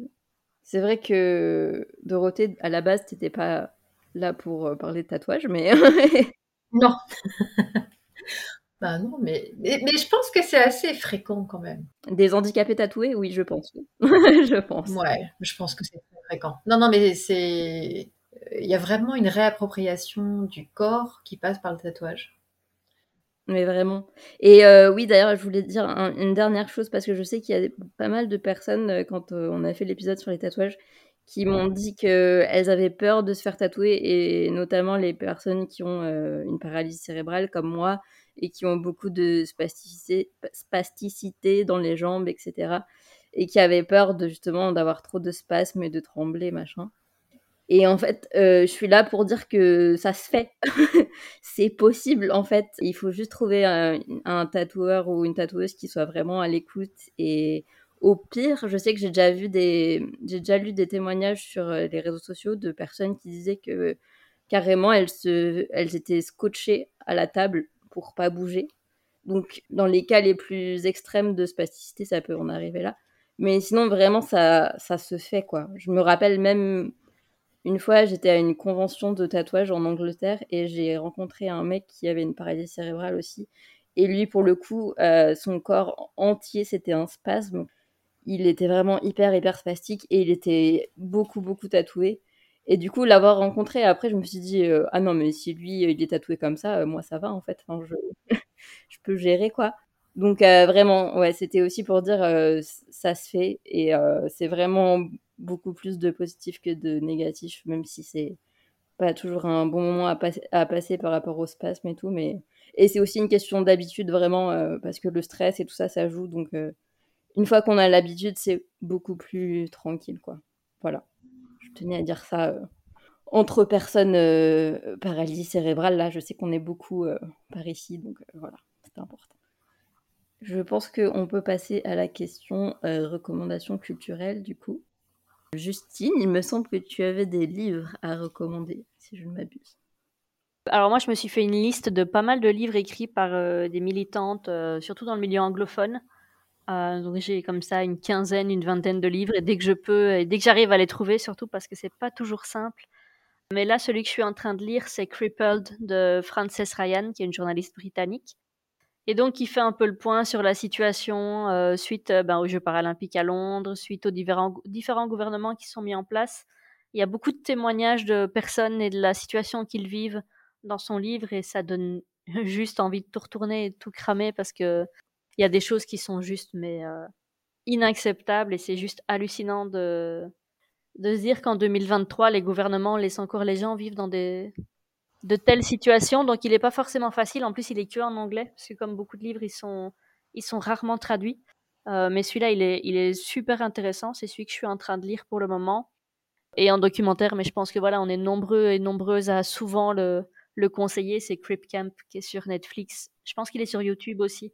C'est vrai que Dorothée, à la base, t'étais pas là pour euh, parler de tatouage, mais. non. bah non, mais, mais, je pense que c'est assez fréquent quand même. Des handicapés tatoués, oui, je pense. je pense. Ouais, je pense que c'est très fréquent. Non, non, mais c'est. Il y a vraiment une réappropriation du corps qui passe par le tatouage. Mais vraiment. Et euh, oui, d'ailleurs, je voulais dire une dernière chose parce que je sais qu'il y a pas mal de personnes, euh, quand on a fait l'épisode sur les tatouages, qui m'ont dit qu'elles avaient peur de se faire tatouer, et notamment les personnes qui ont euh, une paralysie cérébrale comme moi, et qui ont beaucoup de spasticité, dans les jambes, etc. Et qui avaient peur de justement d'avoir trop de spasmes et de trembler, machin. Et en fait, euh, je suis là pour dire que ça se fait. c'est possible, en fait. Il faut juste trouver un, un, tatoueur ou une tatoueuse qui soit vraiment à l'écoute et au pire, je sais que j'ai déjà vu des, j'ai déjà lu des témoignages sur euh, les réseaux sociaux de personnes qui disaient que carrément elles se, elles étaient scotchées à la table pour pas bouger. Donc, dans les cas les plus extrêmes de spasticité, ça peut en arriver là. Mais sinon, vraiment, ça, ça se fait, quoi. Je me rappelle même une fois, j'étais à une convention de tatouage en Angleterre et j'ai rencontré un mec qui avait une paralysie cérébrale aussi. Et lui, pour le coup, euh, son corps entier, c'était un spasme il était vraiment hyper, hyper spastique et il était beaucoup, beaucoup tatoué. Et du coup, l'avoir rencontré après, je me suis dit, euh, ah non, mais si lui, il est tatoué comme ça, euh, moi, ça va, en fait. Je, je peux gérer, quoi. Donc, euh, vraiment, ouais, c'était aussi pour dire, ça se fait. Et c'est vraiment beaucoup plus de positif que de négatif, même si c'est pas toujours un bon moment à, à passer par rapport au spasme et tout. Mais... Et c'est aussi une question d'habitude, vraiment, parce que le stress et tout ça, ça joue. Donc, une fois qu'on a l'habitude, c'est beaucoup plus tranquille, quoi. Voilà. Je tenais à dire ça. Euh, entre personnes euh, paralysie cérébrale, là, je sais qu'on est beaucoup euh, par ici, donc voilà, c'est important. Je pense qu'on peut passer à la question recommandation culturelle, du coup. Justine, il me semble que tu avais des livres à recommander, si je ne m'abuse. Alors moi, je me suis fait une liste de pas mal de livres écrits par des militantes, surtout dans le milieu anglophone, euh, donc j'ai comme ça une quinzaine, une vingtaine de livres et dès que je peux et dès que j'arrive à les trouver surtout parce que c'est pas toujours simple. Mais là celui que je suis en train de lire c'est Crippled de Frances Ryan qui est une journaliste britannique et donc il fait un peu le point sur la situation euh, suite euh, ben, aux Jeux paralympiques à Londres, suite aux différents, différents gouvernements qui sont mis en place. Il y a beaucoup de témoignages de personnes et de la situation qu'ils vivent dans son livre et ça donne juste envie de tout retourner et de tout cramer parce que il y a des choses qui sont juste mais euh, inacceptables et c'est juste hallucinant de de se dire qu'en 2023 les gouvernements laissent encore les gens vivre dans des de telles situations. Donc il n'est pas forcément facile. En plus il est que en anglais parce que comme beaucoup de livres ils sont ils sont rarement traduits. Euh, mais celui-là il est il est super intéressant. C'est celui que je suis en train de lire pour le moment. Et en documentaire mais je pense que voilà on est nombreux et nombreuses à souvent le le conseiller. C'est Crip Camp qui est sur Netflix. Je pense qu'il est sur YouTube aussi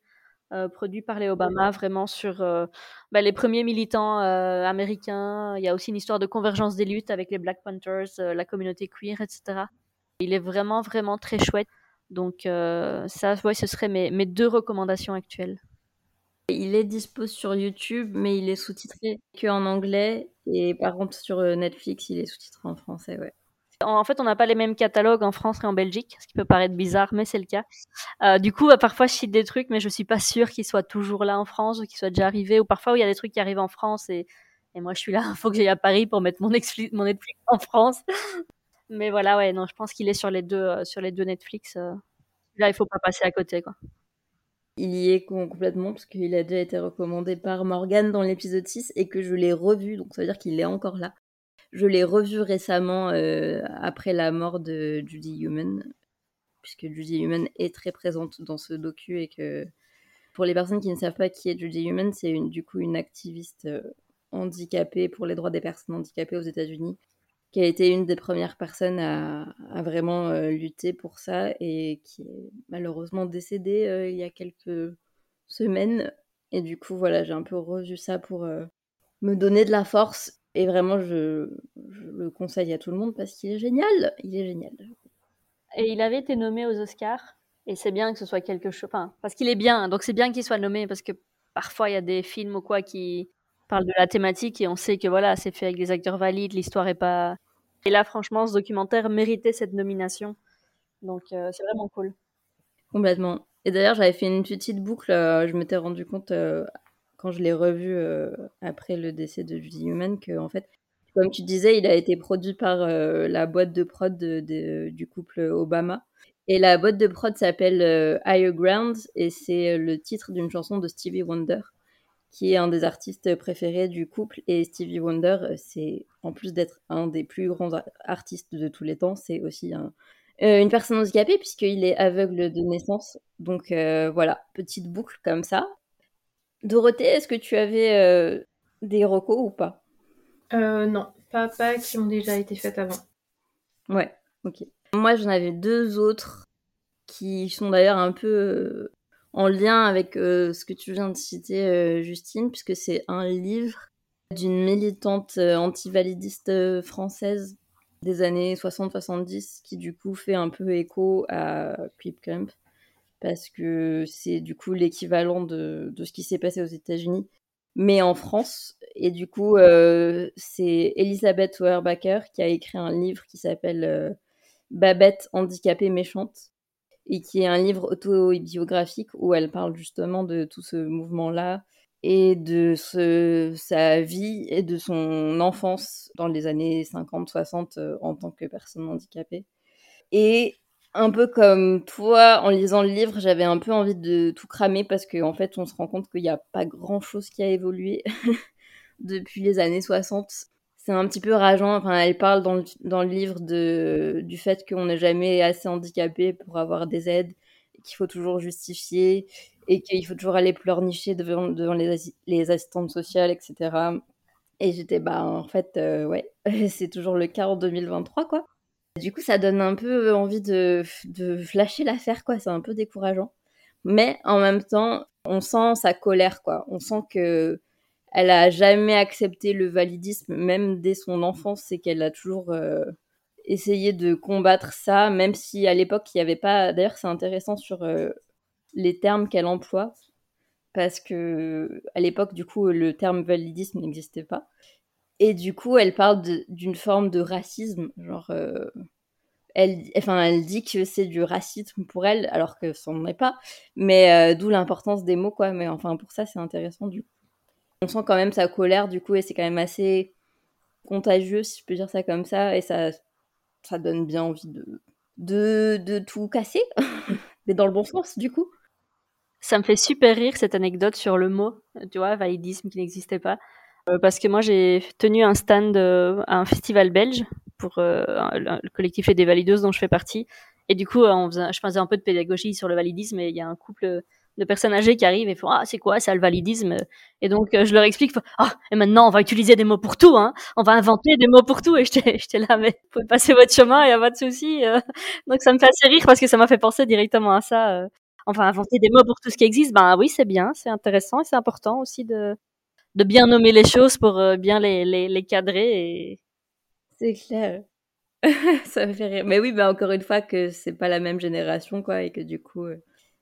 euh, produit par les Obama, vraiment sur euh, bah, les premiers militants euh, américains. Il y a aussi une histoire de convergence des luttes avec les Black Panthers, la communauté queer, etc. Il est vraiment, vraiment très chouette. Donc ça, ouais, ce serait mes, mes deux recommandations actuelles. Il est dispo sur YouTube, mais il est sous-titré que en anglais. Et par contre, sur Netflix, il est sous-titré en français, ouais. En fait, on n'a pas les mêmes catalogues en France et en Belgique, ce qui peut paraître bizarre, mais c'est le cas. Euh, du coup, bah, parfois, je cite des trucs, mais je suis pas sûre qu'ils soient toujours là en France ou qu'ils soient déjà arrivés. Ou parfois, il y a des trucs qui arrivent en France et, moi, je suis là, il faut que j'aille à Paris pour mettre mon, Netflix en France. mais voilà, ouais, non, je pense qu'il est sur les deux, euh, sur les deux Netflix. Euh. Là, il faut pas passer à côté, quoi. Il y est complètement, parce qu'il a déjà été recommandé par Morgane dans l'épisode 6 et que je l'ai revu, donc ça veut dire qu'il est encore là. Je l'ai revu récemment euh, après la mort de Judy Human, puisque Judy Human est très présente dans ce docu et que pour les personnes qui ne savent pas qui est Judy Human, c'est du coup une activiste euh, handicapée pour les droits des personnes handicapées aux États-Unis, qui a été une des premières personnes à, vraiment euh, lutter pour ça et qui est malheureusement décédée il y a quelques semaines. Et du coup, voilà, j'ai un peu revu ça pour me donner de la force et vraiment, je, le conseille à tout le monde parce qu'il est génial. Il est génial. Et il avait été nommé aux Oscars. Et c'est bien que ce soit quelque chose. Enfin, parce qu'il est bien. Donc c'est bien qu'il soit nommé parce que parfois il y a des films ou quoi qui parlent de la thématique et on sait que voilà, c'est fait avec des acteurs valides, l'histoire est pas. Et là, franchement, ce documentaire méritait cette nomination. Donc euh, c'est vraiment cool. Complètement. Et d'ailleurs, j'avais fait une petite boucle. Euh, je m'étais rendu compte euh, quand je l'ai revu euh, après le décès de Judy Human, que en fait, comme tu disais, il a été produit par euh, la boîte de prod du couple Obama. Et la boîte de prod s'appelle euh, Higher Ground et c'est le titre d'une chanson de Stevie Wonder. qui est un des artistes préférés du couple. Et Stevie Wonder, c'est en plus d'être un des plus grands artistes de tous les temps, c'est aussi une personne handicapée puisqu'il est aveugle de naissance. Donc voilà, petite boucle comme ça. Dorothée, est-ce que tu avais des recos ou pas? Non, pas, pas qui ont déjà été faites avant. Ouais, ok. Moi, j'en avais deux autres qui sont d'ailleurs un peu euh, en lien avec euh, ce que tu viens de citer, euh, Justine, puisque c'est un livre d'une militante antivalidiste française des années 60-70 qui du coup fait un peu écho à Creep Camp parce que c'est du coup l'équivalent de, ce qui s'est passé aux États-Unis mais en France et du coup c'est Elisabeth Weyerbacher qui a écrit un livre qui s'appelle Babette handicapée méchante et qui est un livre autobiographique où elle parle justement de tout ce mouvement-là et de sa vie et de son enfance dans les années 50-60 euh, en tant que personne handicapée. Et un peu comme toi, en lisant le livre, j'avais un peu envie de tout cramer parce qu'en en fait, on se rend compte qu'il n'y a pas grand-chose qui a évolué depuis les années 60 c'est un petit peu rageant. Enfin, elle parle dans le, dans le livre de, du fait qu'on n'est jamais assez handicapé pour avoir des aides, qu'il faut toujours justifier et qu'il faut toujours aller pleurnicher devant, devant les, les assistantes sociales, etc. Et j'étais, bah, en fait, euh, ouais, c'est toujours le cas en 2023, quoi. Du coup, ça donne un peu envie de, de l'affaire, quoi. C'est un peu décourageant. Mais en même temps, on sent sa colère, quoi. On sent que elle a jamais accepté le validisme, même dès son enfance, c'est qu'elle a toujours euh, essayé de combattre ça, même si à l'époque il n'y avait pas. D'ailleurs, c'est intéressant sur euh, les termes qu'elle emploie, parce que à l'époque, du coup, le terme validisme n'existait pas. Et du coup, elle parle d'une forme de racisme, genre. Euh, elle, enfin, elle dit que c'est du racisme pour elle, alors que ce n'en est pas. Mais d'où l'importance des mots, quoi. Mais enfin, pour ça, c'est intéressant du coup. On sent quand même sa colère du coup et c'est quand même assez contagieux si je peux dire ça comme ça et ça ça donne bien envie de de, de tout casser mais dans le bon sens du coup. Ça me fait super rire cette anecdote sur le mot, tu vois, validisme qui n'existait pas. Euh, parce que moi j'ai tenu un stand euh, à un festival belge pour euh, le collectif des valideuses dont je fais partie. Et du coup, je faisais un peu de pédagogie sur le validisme et il y a un couple de personnes âgées qui arrivent et font ah c'est quoi ça le validisme? Et donc je leur explique ah et maintenant on va utiliser des mots pour tout hein. On va inventer des mots pour tout. Et j'étais là mais vous pouvez passer votre chemin il y a pas de souci donc ça me fait assez rire parce que ça m'a fait penser directement à ça enfin inventer des mots pour tout ce qui existe ben oui c'est bien c'est intéressant et c'est important aussi de de bien nommer les choses pour bien les, les, les cadrer c'est clair ça me fait rire mais oui ben encore une fois que c'est pas la même génération quoi et que du coup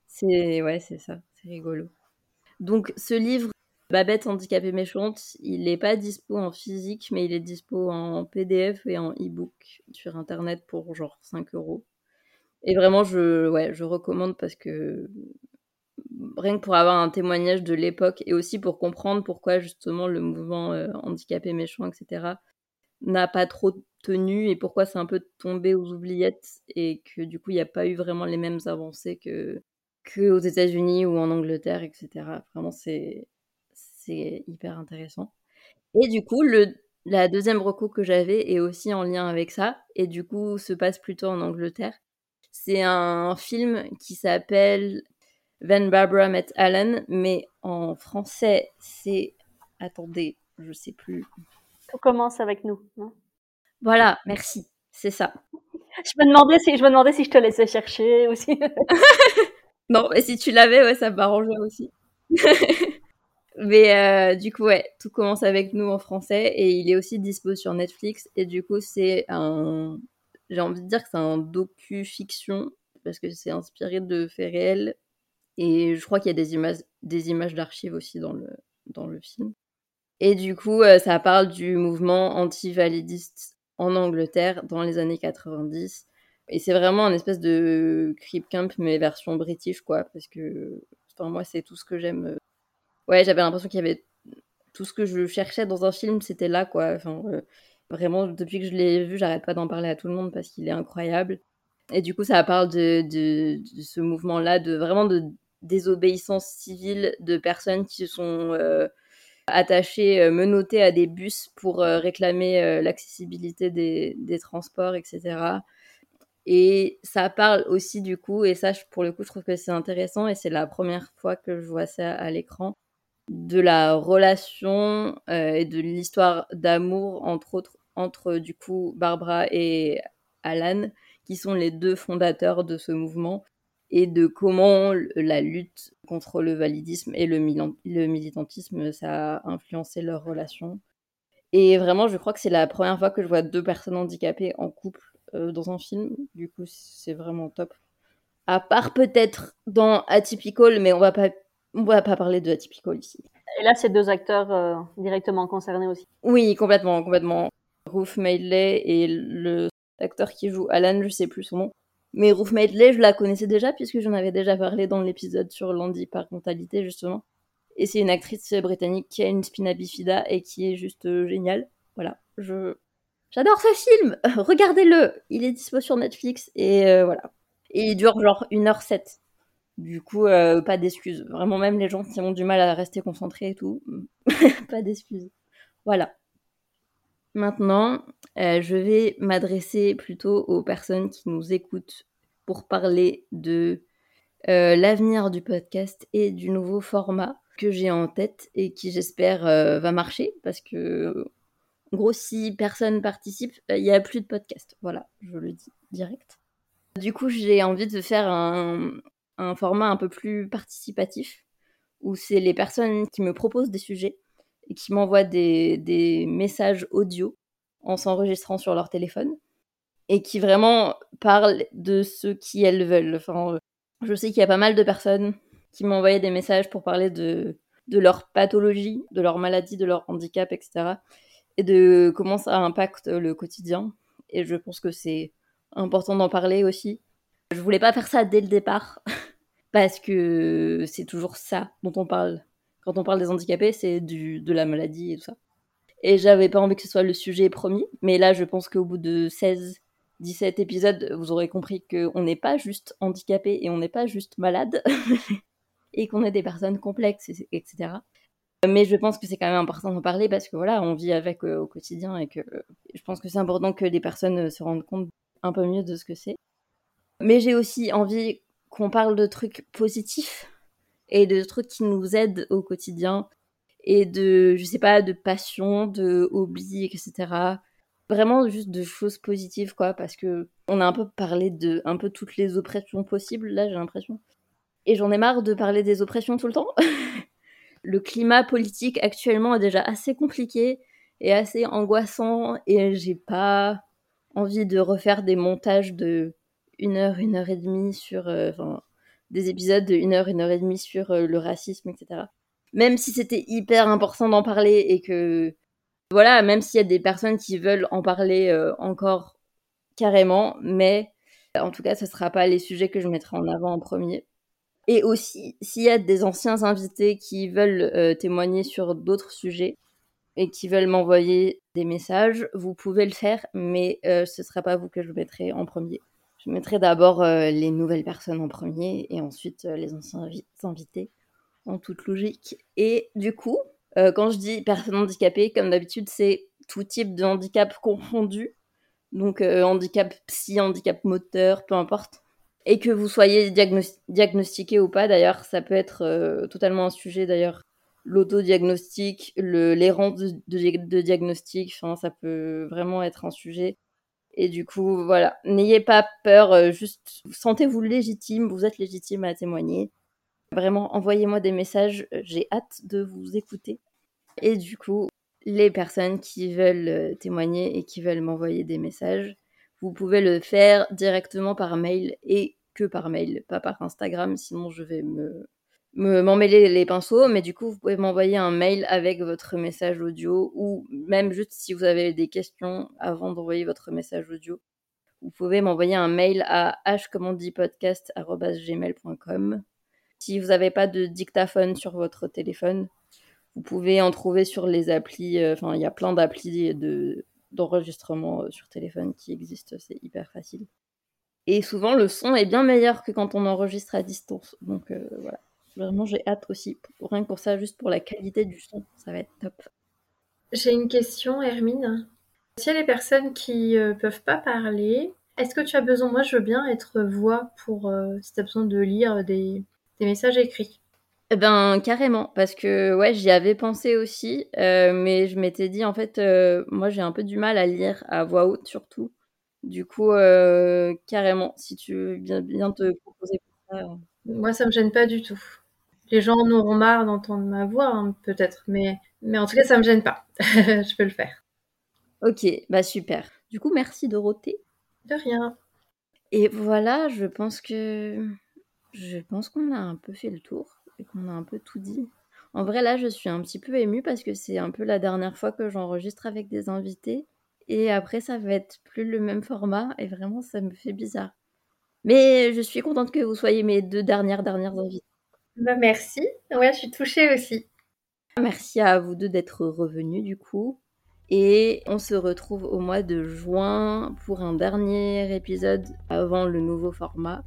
c'est ouais, c'est ça, c'est rigolo. Donc ce livre Babette handicapée méchante, il n'est pas dispo en physique, mais il est dispo en PDF et en e-book sur internet pour genre 5 euros. Et vraiment, je, je recommande parce que rien que pour avoir un témoignage de l'époque et aussi pour comprendre pourquoi justement le mouvement euh, handicapé méchant, etc., n'a pas trop tenu et pourquoi c'est un peu tombé aux oubliettes et que du coup il n'y a pas eu vraiment les mêmes avancées que qu'aux États-Unis ou en Angleterre, etc. Vraiment, c'est c'est hyper intéressant. Et du coup, le, la deuxième recours que j'avais est aussi en lien avec ça, et du coup, se passe plutôt en Angleterre. C'est un film qui s'appelle When Barbara Met Alan, mais en français, c'est. Attendez, je sais plus. Tout commence avec nous, non? Voilà, merci, c'est ça. Je me demandais si je me demandais si je te laissais chercher aussi. Non, mais si tu l'avais, ouais, ça m'arrangerait aussi. mais euh, du coup, ouais, tout commence avec nous en français et il est aussi dispo sur Netflix. Et du coup, c'est un. J'ai envie de dire que c'est un docu-fiction parce que c'est inspiré de faits réels. Et je crois qu'il y a des images, des images d'archives aussi dans le, dans le film. Et du coup, euh, ça parle du mouvement anti-validiste en Angleterre dans les années 90 et c'est vraiment un espèce de creep camp, mais version british, quoi. Parce que, enfin, moi, c'est tout ce que j'aime. Euh. Ouais, j'avais l'impression qu'il y avait tout ce que je cherchais dans un film, c'était là, quoi. Euh, vraiment, depuis que je l'ai vu, j'arrête pas d'en parler à tout le monde parce qu'il est incroyable. Et du coup, ça parle de, de, ce mouvement-là, de vraiment de désobéissance civile de personnes qui sont euh, attachées, euh, menottées à des bus pour euh, réclamer l'accessibilité des, des, transports, etc. Et ça parle aussi du coup, et ça pour le coup je trouve que c'est intéressant, et c'est la première fois que je vois ça à l'écran, de la relation et de l'histoire d'amour entre autres entre du coup Barbara et Alan, qui sont les deux fondateurs de ce mouvement, et de comment la lutte contre le validisme et le, militantisme, ça a influencé leur relation. Et vraiment, je crois que c'est la première fois que je vois deux personnes handicapées en couple euh, dans un film. Du coup, c'est vraiment top. À part peut-être dans Atypical, mais on va pas, on va pas parler de Atypical ici. Et là, c'est deux acteurs euh, directement concernés aussi. Oui, complètement, complètement. Ruth Madeley et le acteur qui joue Alan, je sais plus son nom. Mais Ruth Madeley, je la connaissais déjà puisque j'en avais déjà parlé dans l'épisode sur l'handiparentalité justement. Et c'est une actrice britannique qui a une spina bifida et qui est juste euh, géniale. Voilà, je j'adore ce film. Regardez-le, il est dispo sur Netflix et euh, voilà. Et il dure genre 1h07. Du coup, euh, pas d'excuses. Vraiment, même les gens qui ont du mal à rester concentrés et tout, pas d'excuses. Voilà. Maintenant, euh, je vais m'adresser plutôt aux personnes qui nous écoutent pour parler de euh, l'avenir du podcast et du nouveau format que j'ai en tête et qui j'espère euh, va marcher parce que en gros si personne participe, il n'y a plus de podcast. Voilà, je le dis direct. Du coup, j'ai envie de faire un, un format un peu plus participatif où c'est les personnes qui me proposent des sujets qui m'envoient des, messages audio en s'enregistrant sur leur téléphone et qui vraiment parlent de ce qu'elles veulent. Enfin, je sais qu'il y a pas mal de personnes qui envoyé des messages pour parler de, de leur pathologie, de leur maladie, de leur handicap, etc. Et de comment ça impacte le quotidien. Et je pense que c'est important d'en parler aussi. Je voulais pas faire ça dès le départ, parce que c'est toujours ça dont on parle quand on parle des handicapés, c'est de la maladie et tout ça. Et j'avais pas envie que ce soit le sujet premier, mais là, je pense qu'au bout de 16, 17 épisodes, vous aurez compris qu'on n'est pas juste handicapé et on n'est pas juste malade, et qu'on est des personnes complexes, etc. Mais je pense que c'est quand même important d'en parler parce que voilà, on vit avec euh, au quotidien et que je pense que c'est important que les personnes se rendent compte un peu mieux de ce que c'est. Mais j'ai aussi envie qu'on parle de trucs positifs et de trucs qui nous aident au quotidien et de, je sais pas, de passion, de hobby, etc. Vraiment juste de choses positives, quoi, parce que on a un peu parlé de un peu toutes les oppressions possibles, là, j'ai l'impression. Et j'en ai marre de parler des oppressions tout le temps. le climat politique actuellement est déjà assez compliqué et assez angoissant et j'ai pas envie de refaire des montages de une heure, une heure et demie sur, euh, des épisodes de 1 heure, une heure et demie sur euh, le racisme, etc. Même si c'était hyper important d'en parler et que, voilà, même s'il y a des personnes qui veulent en parler euh, encore carrément, mais en tout cas, ce ne sera pas les sujets que je mettrai en avant en premier. Et aussi, s'il y a des anciens invités qui veulent euh, témoigner sur d'autres sujets et qui veulent m'envoyer des messages, vous pouvez le faire, mais ce ne sera pas vous que je mettrai en premier. Je mettrai d'abord euh, les nouvelles personnes en premier et ensuite euh, les anciens invités, en toute logique. Et du coup, euh, quand je dis personnes handicapées, comme d'habitude, c'est tout type de handicap confondu. Donc handicap psy, handicap moteur, peu importe. Et que vous soyez diagnostiqué ou pas, d'ailleurs, ça peut être totalement un sujet, d'ailleurs. L'autodiagnostic, l'errance de, de, diagnostic, ça peut vraiment être un sujet. Et du coup, voilà, n'ayez pas peur, euh, juste sentez-vous légitime, vous êtes légitime à témoigner. Vraiment, envoyez-moi des messages, euh, j'ai hâte de vous écouter. Et du coup, les personnes qui veulent euh, témoigner et qui veulent m'envoyer des messages, vous pouvez le faire directement par mail et que par mail, pas par Instagram, sinon je vais me m'emmêler les pinceaux, mais du coup, vous pouvez m'envoyer un mail avec votre message audio ou même juste si vous avez des questions avant d'envoyer votre message audio, vous pouvez m'envoyer un mail à hcommandipodcast.gmail.com. Si vous n'avez pas de dictaphone sur votre téléphone, vous pouvez en trouver sur les applis, euh, enfin, il y a plein d'applis de, d'enregistrement euh, sur téléphone qui existent, c'est hyper facile. Et souvent, le son est bien meilleur que quand on enregistre à distance. Donc euh, voilà. Vraiment, j'ai hâte aussi. Rien que pour ça, juste pour la qualité du son, ça va être top. J'ai une question, Hermine. S'il y a les personnes qui ne peuvent pas parler, est-ce que tu as besoin, moi je veux bien être voix pour si tu as besoin de lire des, des messages écrits eh ben carrément, parce que ouais, j'y avais pensé aussi, euh, mais je m'étais dit en fait, euh, moi j'ai un peu du mal à lire à voix haute surtout. Du coup, euh, carrément, si tu veux bien, bien te proposer pour ça. Moi, ça me gêne pas du tout. Les gens en auront marre d'entendre ma voix, hein, peut-être, mais, mais en tout cas, ça me gêne pas. je peux le faire. Ok, bah super. Du coup, merci Dorothée. De rien. Et voilà, je pense que je pense qu'on a un peu fait le tour et qu'on a un peu tout dit. En vrai, là, je suis un petit peu émue parce que c'est un peu la dernière fois que j'enregistre avec des invités. Et après, ça va être plus le même format. Et vraiment, ça me fait bizarre. Mais je suis contente que vous soyez mes deux dernières, dernières invités. Bah, merci. Ouais, je suis touchée aussi. Merci à vous deux d'être revenus, du coup. Et on se retrouve au mois de juin pour un dernier épisode avant le nouveau format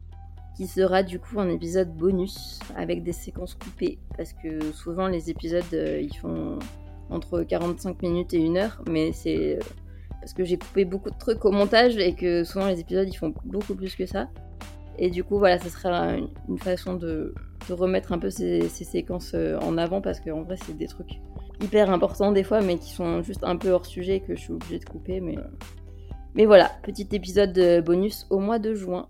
qui sera du coup un épisode bonus avec des séquences coupées parce que souvent les épisodes euh, ils font entre 45 minutes et une heure mais c'est euh, parce que j'ai coupé beaucoup de trucs au montage et que souvent les épisodes ils font beaucoup plus que ça et du coup voilà ce sera une, façon de, remettre un peu ces, séquences euh, en avant parce qu'en vrai c'est des trucs hyper importants des fois mais qui sont juste un peu hors sujet que je suis obligée de couper mais mais voilà petit épisode bonus au mois de juin